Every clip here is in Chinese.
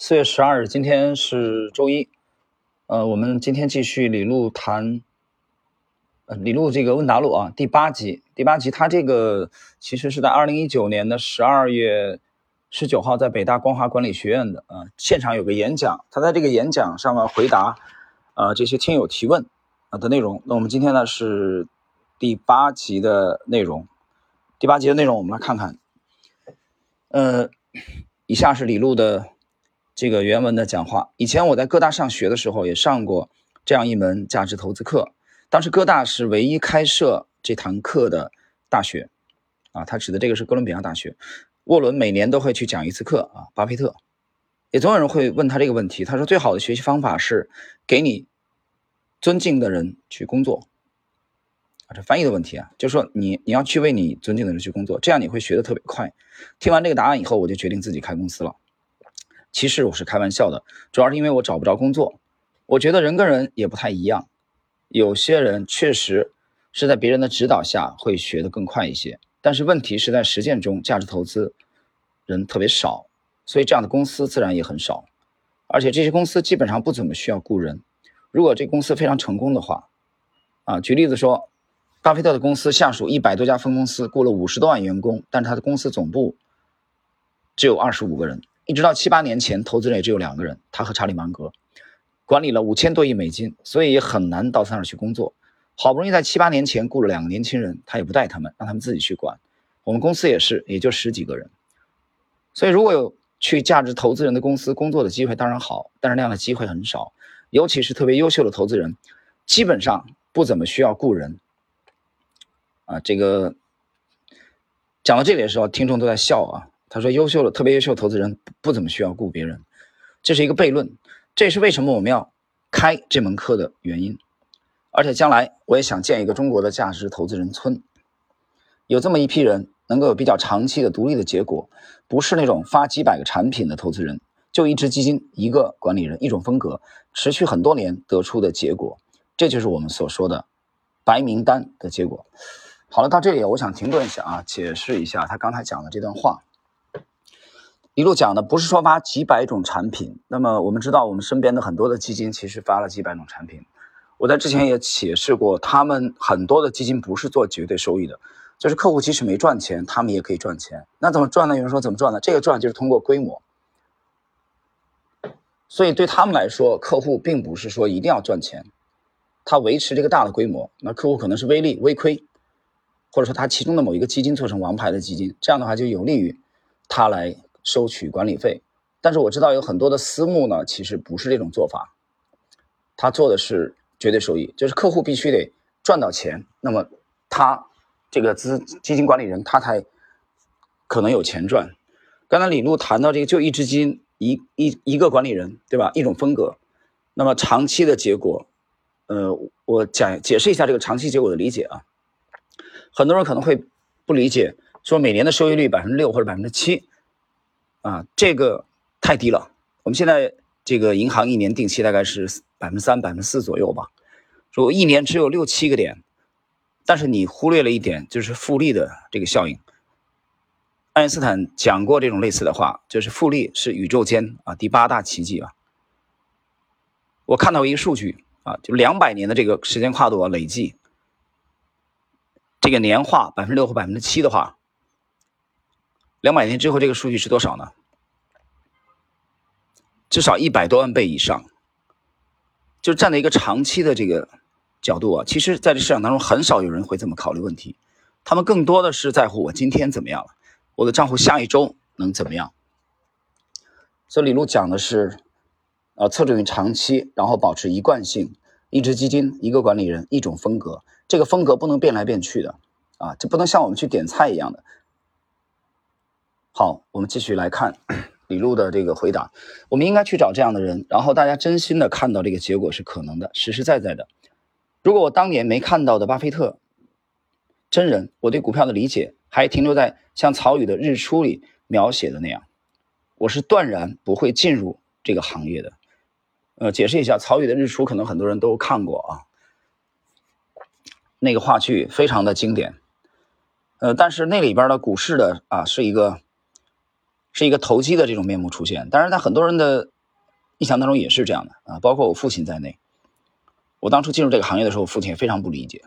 四月十二日，今天是周一。呃，我们今天继续李路谈，呃，李路这个问答录啊，第八集。第八集，他这个其实是在二零一九年的十二月十九号，在北大光华管理学院的啊现场有个演讲，他在这个演讲上面回答呃这些听友提问啊的内容。那我们今天呢是第八集的内容，第八集的内容我们来看看。呃，以下是李路的。这个原文的讲话，以前我在哥大上学的时候也上过这样一门价值投资课。当时哥大是唯一开设这堂课的大学，啊，他指的这个是哥伦比亚大学。沃伦每年都会去讲一次课啊。巴菲特也总有人会问他这个问题，他说最好的学习方法是给你尊敬的人去工作。啊，这翻译的问题啊，就是说你你要去为你尊敬的人去工作，这样你会学的特别快。听完这个答案以后，我就决定自己开公司了。其实我是开玩笑的，主要是因为我找不着工作。我觉得人跟人也不太一样，有些人确实是在别人的指导下会学得更快一些，但是问题是在实践中，价值投资人特别少，所以这样的公司自然也很少。而且这些公司基本上不怎么需要雇人。如果这公司非常成功的话，啊，举例子说，巴菲特的公司下属一百多家分公司，雇了五十多万员工，但是他的公司总部只有二十五个人。一直到七八年前，投资人也只有两个人，他和查理芒格，管理了五千多亿美金，所以也很难到他那儿去工作。好不容易在七八年前雇了两个年轻人，他也不带他们，让他们自己去管。我们公司也是，也就十几个人。所以如果有去价值投资人的公司工作的机会，当然好，但是那样的机会很少，尤其是特别优秀的投资人，基本上不怎么需要雇人。啊，这个讲到这里的时候，听众都在笑啊。他说：“优秀的、特别优秀投资人不怎么需要雇别人，这是一个悖论。这也是为什么我们要开这门课的原因。而且将来我也想建一个中国的价值投资人村，有这么一批人能够有比较长期的独立的结果，不是那种发几百个产品的投资人，就一只基金、一个管理人、一种风格，持续很多年得出的结果。这就是我们所说的白名单的结果。好了，到这里我想停顿一下啊，解释一下他刚才讲的这段话。”一路讲的不是说发几百种产品，那么我们知道我们身边的很多的基金其实发了几百种产品。我在之前也解释过，他们很多的基金不是做绝对收益的，就是客户即使没赚钱，他们也可以赚钱。那怎么赚呢？有人说怎么赚呢？这个赚就是通过规模。所以对他们来说，客户并不是说一定要赚钱，他维持这个大的规模，那客户可能是微利、微亏，或者说他其中的某一个基金做成王牌的基金，这样的话就有利于他来。收取管理费，但是我知道有很多的私募呢，其实不是这种做法，他做的是绝对收益，就是客户必须得赚到钱，那么他这个资基金管理人他才可能有钱赚。刚才李璐谈到这个，就一只基金一一一个管理人，对吧？一种风格，那么长期的结果，呃，我讲解释一下这个长期结果的理解啊。很多人可能会不理解，说每年的收益率百分之六或者百分之七。啊，这个太低了。我们现在这个银行一年定期大概是百分之三、百分之四左右吧。说一年只有六七个点，但是你忽略了一点，就是复利的这个效应。爱因斯坦讲过这种类似的话，就是复利是宇宙间啊第八大奇迹啊。我看到一个数据啊，就两百年的这个时间跨度啊累计，这个年化百分之六或百分之七的话。两百年之后，这个数据是多少呢？至少一百多万倍以上。就站在一个长期的这个角度啊，其实在这市场当中，很少有人会这么考虑问题。他们更多的是在乎我今天怎么样了，我的账户下一周能怎么样。所以李路讲的是，呃，侧重于长期，然后保持一贯性，一只基金，一个管理人，一种风格。这个风格不能变来变去的啊，这不能像我们去点菜一样的。好，我们继续来看 李璐的这个回答。我们应该去找这样的人，然后大家真心的看到这个结果是可能的，实实在在的。如果我当年没看到的巴菲特真人，我对股票的理解还停留在像曹禺的《日出》里描写的那样，我是断然不会进入这个行业的。呃，解释一下，曹禺的《日出》可能很多人都看过啊，那个话剧非常的经典。呃，但是那里边的股市的啊是一个。是一个投机的这种面目出现。当然，在很多人的印象当中也是这样的啊，包括我父亲在内。我当初进入这个行业的时候，父亲也非常不理解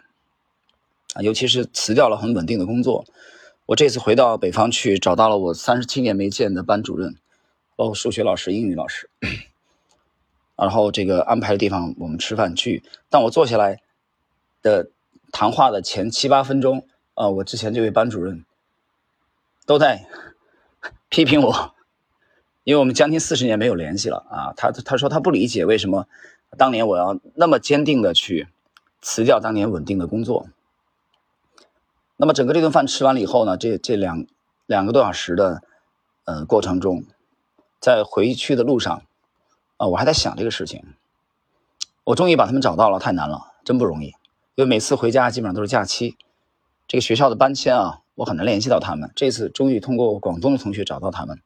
啊，尤其是辞掉了很稳定的工作。我这次回到北方去，找到了我三十七年没见的班主任，包括数学老师、英语老师，然后这个安排的地方我们吃饭去。当我坐下来的谈话的前七八分钟啊，我之前这位班主任都在批评我，因为我们将近四十年没有联系了啊。他他说他不理解为什么。当年我要那么坚定的去辞掉当年稳定的工作，那么整个这顿饭吃完了以后呢，这这两两个多小时的呃过程中，在回去的路上啊，我还在想这个事情。我终于把他们找到了，太难了，真不容易。因为每次回家基本上都是假期，这个学校的搬迁啊，我很难联系到他们。这次终于通过广东的同学找到他们，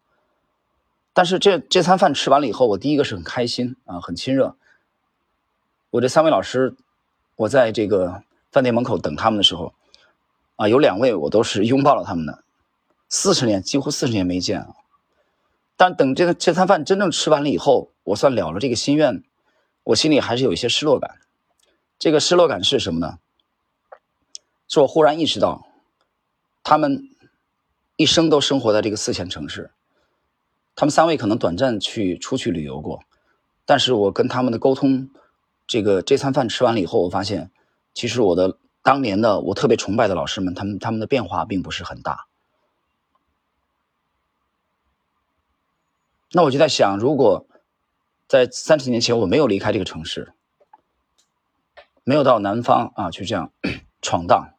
但是这这餐饭吃完了以后，我第一个是很开心啊，很亲热。我这三位老师，我在这个饭店门口等他们的时候，啊，有两位我都是拥抱了他们的，四十年几乎四十年没见啊。但等这个这餐饭真正吃完了以后，我算了了这个心愿，我心里还是有一些失落感。这个失落感是什么呢？是我忽然意识到，他们一生都生活在这个四线城市，他们三位可能短暂去出去旅游过，但是我跟他们的沟通。这个这餐饭吃完了以后，我发现，其实我的当年的我特别崇拜的老师们，他们他们的变化并不是很大。那我就在想，如果在三十年前我没有离开这个城市，没有到南方啊去这样 闯荡，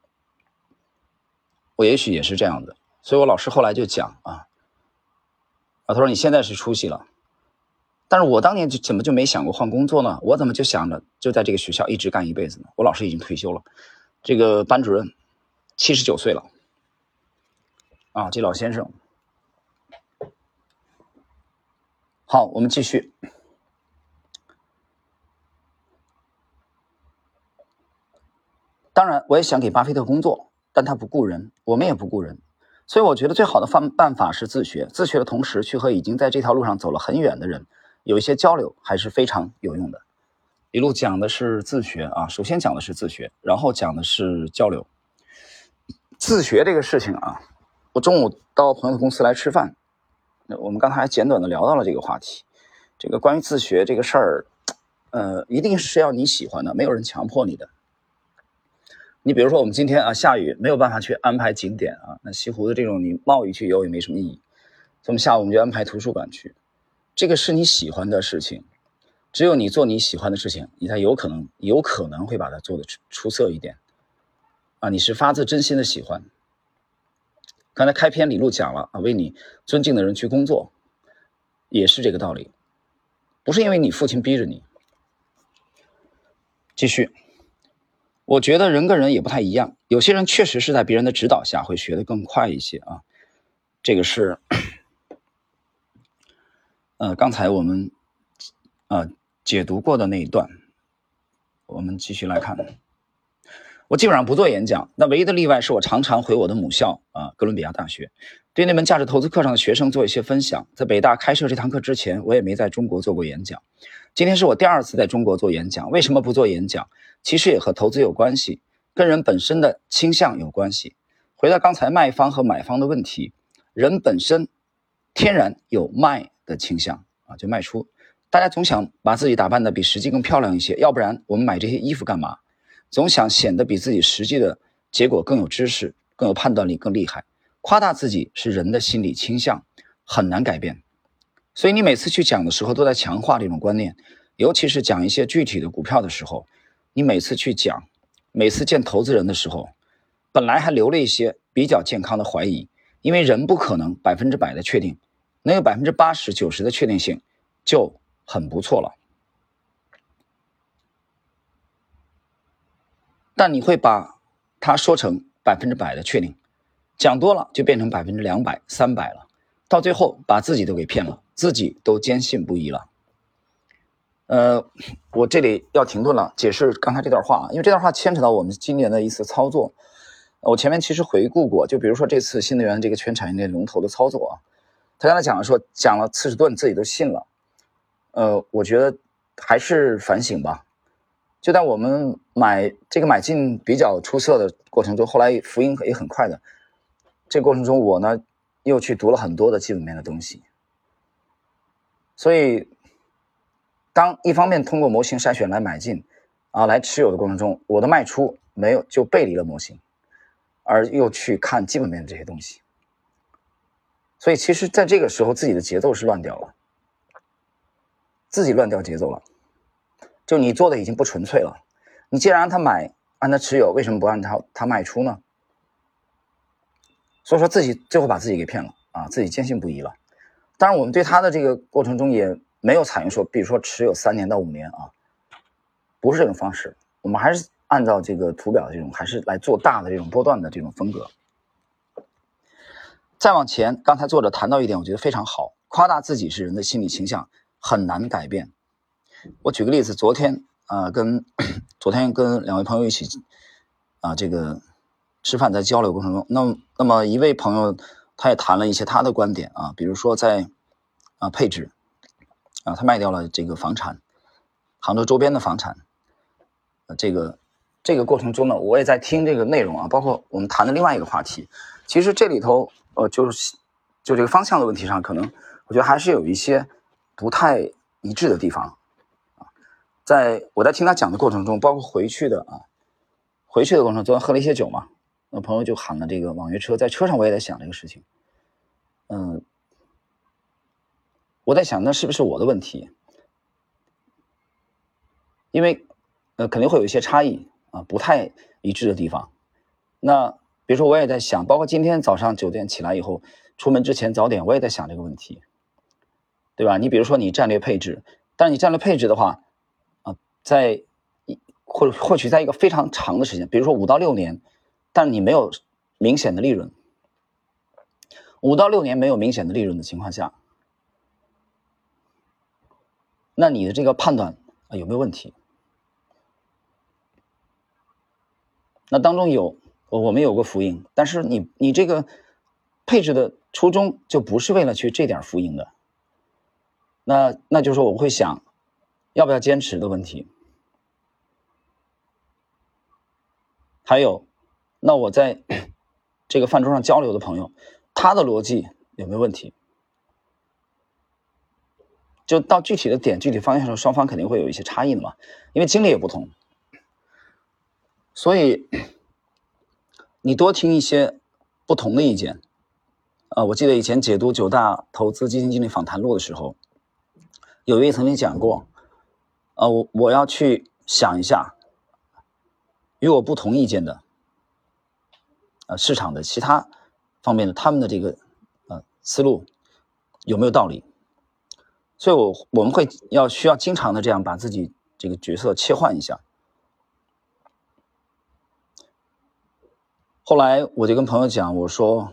我也许也是这样的。所以我老师后来就讲啊，啊，他说你现在是出息了。但是我当年就怎么就没想过换工作呢？我怎么就想着就在这个学校一直干一辈子呢？我老师已经退休了，这个班主任七十九岁了，啊，这老先生。好，我们继续。当然，我也想给巴菲特工作，但他不雇人，我们也不雇人，所以我觉得最好的方办法是自学。自学的同时，去和已经在这条路上走了很远的人。有一些交流还是非常有用的。一路讲的是自学啊，首先讲的是自学，然后讲的是交流。自学这个事情啊，我中午到朋友的公司来吃饭，我们刚才还简短的聊到了这个话题。这个关于自学这个事儿，呃，一定是要你喜欢的，没有人强迫你的。你比如说，我们今天啊下雨，没有办法去安排景点啊，那西湖的这种你冒雨去游也没什么意义，所以下午我们就安排图书馆去。这个是你喜欢的事情，只有你做你喜欢的事情，你才有可能有可能会把它做的出出色一点，啊，你是发自真心的喜欢。刚才开篇李璐讲了啊，为你尊敬的人去工作，也是这个道理，不是因为你父亲逼着你。继续，我觉得人跟人也不太一样，有些人确实是在别人的指导下会学得更快一些啊，这个是。呃，刚才我们呃解读过的那一段，我们继续来看。我基本上不做演讲，那唯一的例外是我常常回我的母校啊，哥伦比亚大学，对那门价值投资课上的学生做一些分享。在北大开设这堂课之前，我也没在中国做过演讲。今天是我第二次在中国做演讲。为什么不做演讲？其实也和投资有关系，跟人本身的倾向有关系。回到刚才卖方和买方的问题，人本身天然有卖。的倾向啊，就卖出。大家总想把自己打扮的比实际更漂亮一些，要不然我们买这些衣服干嘛？总想显得比自己实际的结果更有知识、更有判断力、更厉害。夸大自己是人的心理倾向，很难改变。所以你每次去讲的时候，都在强化这种观念。尤其是讲一些具体的股票的时候，你每次去讲，每次见投资人的时候，本来还留了一些比较健康的怀疑，因为人不可能百分之百的确定。能有百分之八十九十的确定性，就很不错了。但你会把它说成百分之百的确定，讲多了就变成百分之两百、三百了，到最后把自己都给骗了，自己都坚信不疑了。呃，我这里要停顿了，解释刚才这段话，因为这段话牵扯到我们今年的一次操作。我前面其实回顾过，就比如说这次新能源这个全产业链龙头的操作啊。他刚才讲了说讲了次十顿自己都信了，呃，我觉得还是反省吧。就在我们买这个买进比较出色的过程中，后来福音也很快的。这过程中，我呢又去读了很多的基本面的东西，所以当一方面通过模型筛选来买进啊来持有的过程中，我的卖出没有就背离了模型，而又去看基本面的这些东西。所以，其实在这个时候，自己的节奏是乱掉了，自己乱掉节奏了。就你做的已经不纯粹了。你既然让他买，让他持有，为什么不让他他卖出呢？所以说自己最后把自己给骗了啊，自己坚信不疑了。当然，我们对他的这个过程中也没有采用说，比如说持有三年到五年啊，不是这种方式。我们还是按照这个图表的这种，还是来做大的这种波段的这种风格。再往前，刚才作者谈到一点，我觉得非常好。夸大自己是人的心理倾向，很难改变。我举个例子，昨天啊，跟昨天跟两位朋友一起啊，这个。吃饭在交流过程中，那那么一位朋友，他也谈了一些他的观点啊，比如说在啊配置啊，他卖掉了这个房产，杭州周边的房产，啊，这个这个过程中呢，我也在听这个内容啊，包括我们谈的另外一个话题，其实这里头呃就是就这个方向的问题上，可能我觉得还是有一些不太一致的地方啊，在我在听他讲的过程中，包括回去的啊，回去的过程中，昨天喝了一些酒嘛。我朋友就喊了这个网约车，在车上我也在想这个事情，嗯，我在想那是不是我的问题？因为呃肯定会有一些差异啊，不太一致的地方。那比如说我也在想，包括今天早上九点起来以后，出门之前早点我也在想这个问题，对吧？你比如说你战略配置，但是你战略配置的话啊，在或或许在一个非常长的时间，比如说五到六年。但你没有明显的利润，五到六年没有明显的利润的情况下，那你的这个判断啊有没有问题？那当中有我们有过浮盈，但是你你这个配置的初衷就不是为了去这点浮盈的，那那就是说我会想要不要坚持的问题，还有。那我在 这个饭桌上交流的朋友，他的逻辑有没有问题？就到具体的点、具体方向上，双方肯定会有一些差异的嘛，因为经历也不同。所以 你多听一些不同的意见。啊，我记得以前解读九大投资基金经理访谈录的时候，有一位曾经讲过，啊，我我要去想一下与我不同意见的。呃，市场的其他方面的他们的这个呃思路有没有道理？所以，我我们会要需要经常的这样把自己这个角色切换一下。后来我就跟朋友讲，我说，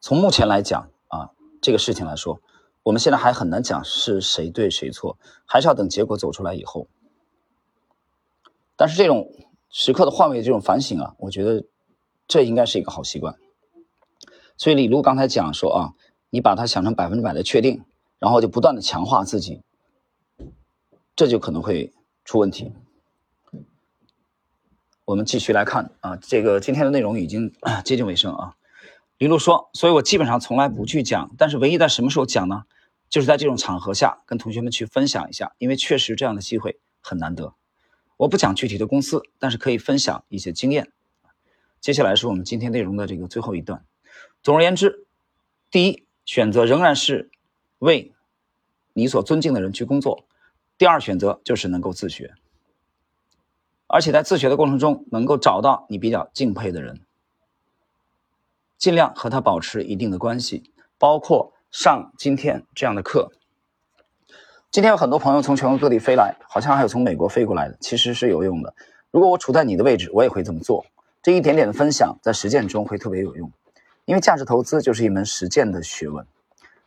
从目前来讲啊，这个事情来说，我们现在还很难讲是谁对谁错，还是要等结果走出来以后。但是这种时刻的换位，这种反省啊，我觉得。这应该是一个好习惯，所以李璐刚才讲说啊，你把它想成百分之百的确定，然后就不断的强化自己，这就可能会出问题。我们继续来看啊，这个今天的内容已经 接近尾声啊。李璐说，所以我基本上从来不去讲，但是唯一在什么时候讲呢？就是在这种场合下跟同学们去分享一下，因为确实这样的机会很难得。我不讲具体的公司，但是可以分享一些经验。接下来是我们今天内容的这个最后一段。总而言之，第一选择仍然是为你所尊敬的人去工作；第二选择就是能够自学，而且在自学的过程中能够找到你比较敬佩的人，尽量和他保持一定的关系，包括上今天这样的课。今天有很多朋友从全国各地飞来，好像还有从美国飞过来的，其实是有用的。如果我处在你的位置，我也会这么做。这一点点的分享，在实践中会特别有用，因为价值投资就是一门实践的学问，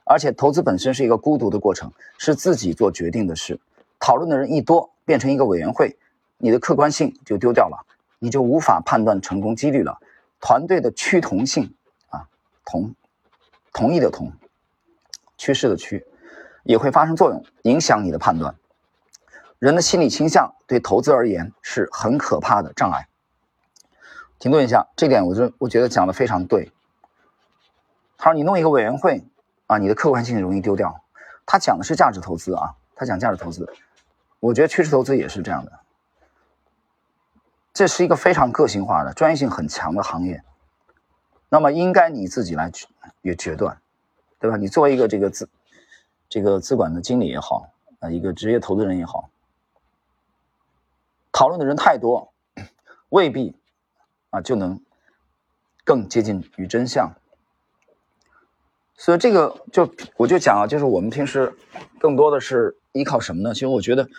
而且投资本身是一个孤独的过程，是自己做决定的事。讨论的人一多，变成一个委员会，你的客观性就丢掉了，你就无法判断成功几率了。团队的趋同性啊，同同意的同，趋势的趋，也会发生作用，影响你的判断。人的心理倾向对投资而言是很可怕的障碍。停顿一下，这点我觉我觉得讲的非常对。他说你弄一个委员会啊，你的客观性容易丢掉。他讲的是价值投资啊，他讲价值投资，我觉得趋势投资也是这样的。这是一个非常个性化的、专业性很强的行业，那么应该你自己来决决断，对吧？你作为一个这个资这个资管的经理也好，啊，一个职业投资人也好。讨论的人太多，未必啊就能更接近于真相。所以这个就我就讲啊，就是我们平时更多的是依靠什么呢？其实我觉得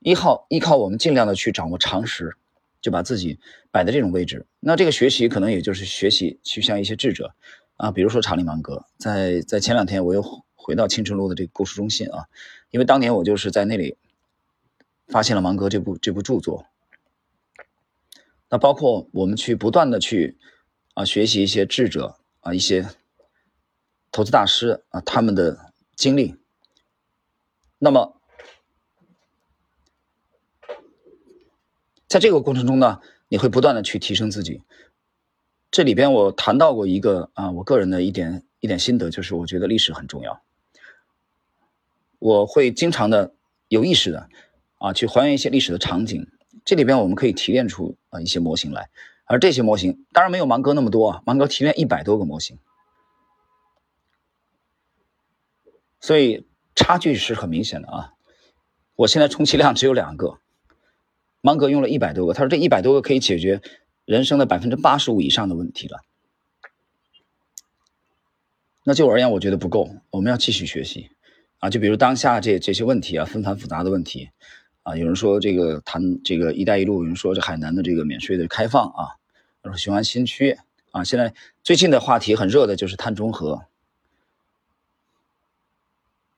依靠依靠我们尽量的去掌握常识，就把自己摆在这种位置。那这个学习可能也就是学习去向一些智者啊，比如说查理芒格。在在前两天我又回到青春路的这个故事中心啊，因为当年我就是在那里。发现了芒格这部这部著作，那包括我们去不断的去啊学习一些智者啊一些投资大师啊他们的经历，那么在这个过程中呢，你会不断的去提升自己。这里边我谈到过一个啊我个人的一点一点心得，就是我觉得历史很重要，我会经常的有意识的。啊，去还原一些历史的场景，这里边我们可以提炼出啊一些模型来，而这些模型当然没有芒格那么多啊，芒格提炼一百多个模型，所以差距是很明显的啊。我现在充其量只有两个，芒格用了一百多个，他说这一百多个可以解决人生的百分之八十五以上的问题了。那就我而言，我觉得不够，我们要继续学习啊，就比如当下这这些问题啊，纷繁复杂的问题。啊，有人说这个谈这个“一带一路”，有人说这海南的这个免税的开放啊，说雄安新区啊，现在最近的话题很热的就是碳中和，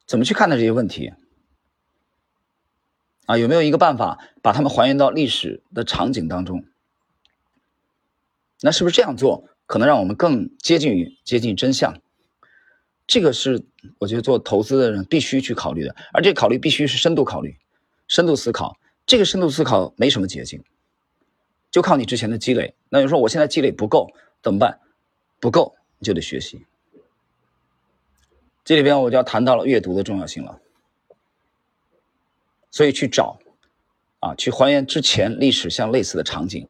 怎么去看待这些问题？啊，有没有一个办法把它们还原到历史的场景当中？那是不是这样做可能让我们更接近于接近真相？这个是我觉得做投资的人必须去考虑的，而这考虑必须是深度考虑。深度思考，这个深度思考没什么捷径，就靠你之前的积累。那你说我现在积累不够怎么办？不够你就得学习。这里边我就要谈到了阅读的重要性了。所以去找啊，去还原之前历史相类似的场景，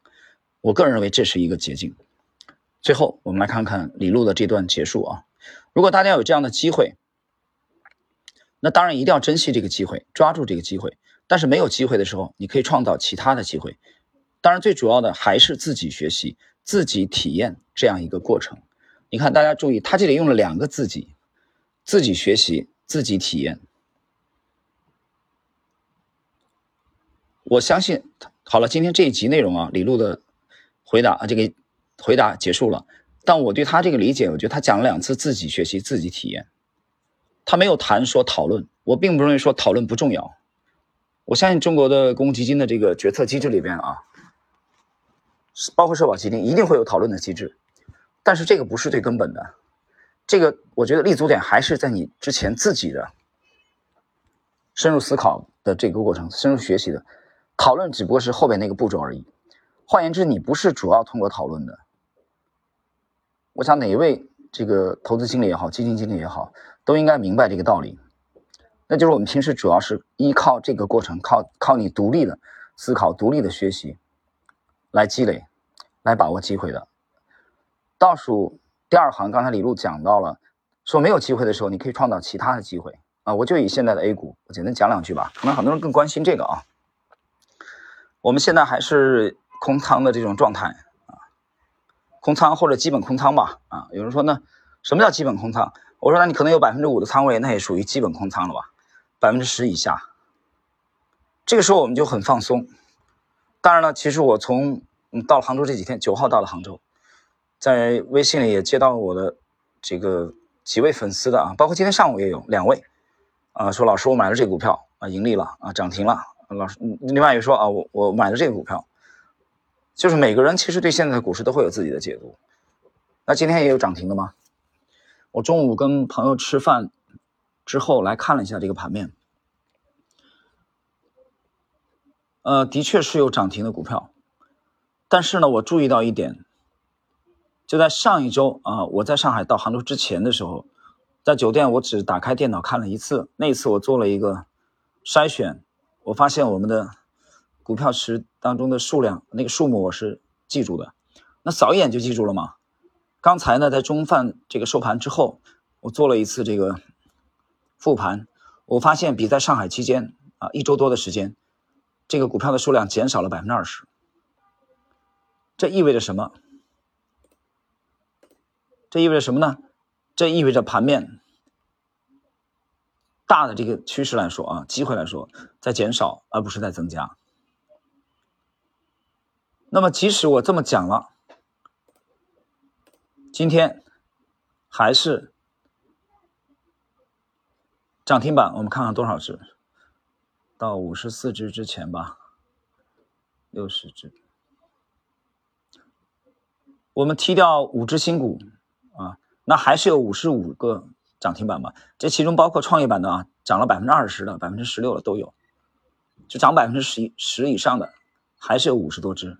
我个人认为这是一个捷径。最后我们来看看李路的这段结束啊。如果大家有这样的机会，那当然一定要珍惜这个机会，抓住这个机会。但是没有机会的时候，你可以创造其他的机会。当然，最主要的还是自己学习、自己体验这样一个过程。你看，大家注意，他这里用了两个自己：自己学习、自己体验。我相信，好了，今天这一集内容啊，李璐的回答啊，这个回答结束了。但我对他这个理解，我觉得他讲了两次自己学习、自己体验，他没有谈说讨论。我并不认为说讨论不重要。我相信中国的公共基金的这个决策机制里边啊，包括社保基金一定会有讨论的机制，但是这个不是最根本的。这个我觉得立足点还是在你之前自己的深入思考的这个过程，深入学习的讨论只不过是后边那个步骤而已。换言之，你不是主要通过讨论的。我想哪一位这个投资经理也好，基金经理也好，都应该明白这个道理。那就是我们平时主要是依靠这个过程，靠靠你独立的思考、独立的学习来积累、来把握机会的。倒数第二行，刚才李璐讲到了，说没有机会的时候，你可以创造其他的机会啊。我就以现在的 A 股，我简单讲两句吧。可能很多人更关心这个啊。我们现在还是空仓的这种状态啊，空仓或者基本空仓吧啊。有人说呢，什么叫基本空仓？我说那你可能有百分之五的仓位，那也属于基本空仓了吧？百分之十以下，这个时候我们就很放松。当然了，其实我从嗯到了杭州这几天，九号到了杭州，在微信里也接到我的这个几位粉丝的啊，包括今天上午也有两位啊，说老师我买了这个股票啊，盈利了啊，涨停了。老师，另外一个说啊，我我买了这个股票，就是每个人其实对现在的股市都会有自己的解读。那今天也有涨停的吗？我中午跟朋友吃饭。之后来看了一下这个盘面，呃，的确是有涨停的股票，但是呢，我注意到一点，就在上一周啊，我在上海到杭州之前的时候，在酒店我只打开电脑看了一次，那一次我做了一个筛选，我发现我们的股票池当中的数量那个数目我是记住的，那扫一眼就记住了嘛？刚才呢，在中饭这个收盘之后，我做了一次这个复盘，我发现比在上海期间啊一周多的时间，这个股票的数量减少了百分之二十。这意味着什么？这意味着什么呢？这意味着盘面大的这个趋势来说啊，机会来说在减少，而不是在增加。那么，即使我这么讲了。今天还是涨停板，我们看看多少只？到五十四只之前吧，六十只。我们踢掉五只新股啊，那还是有五十五个涨停板嘛？这其中包括创业板的啊，涨了百分之二十的、百分之十六的都有，就涨百分之十十以上的，还是有五十多只。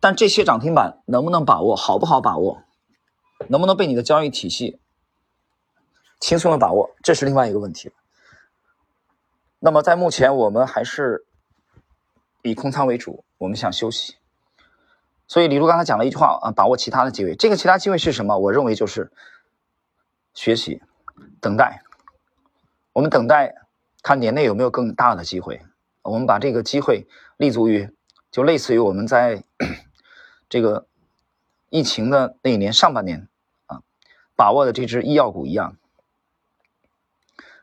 但这些涨停板能不能把握，好不好把握，能不能被你的交易体系轻松的把握，这是另外一个问题。那么在目前，我们还是以空仓为主，我们想休息。所以李璐刚才讲了一句话啊，把握其他的机会。这个其他机会是什么？我认为就是学习、等待。我们等待看年内有没有更大的机会。我们把这个机会立足于，就类似于我们在。这个疫情的那一年上半年啊，把握的这只医药股一样，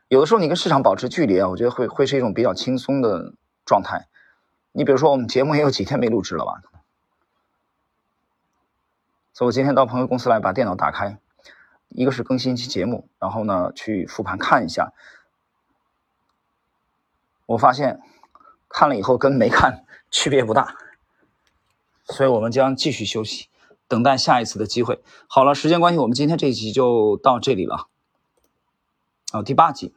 有的时候你跟市场保持距离啊，我觉得会会是一种比较轻松的状态。你比如说，我们节目也有几天没录制了吧？所以我今天到朋友公司来，把电脑打开，一个是更新一期节目，然后呢去复盘看一下，我发现看了以后跟没看 区别不大。所以我们将继续休息，等待下一次的机会。好了，时间关系，我们今天这一集就到这里了。哦，第八集。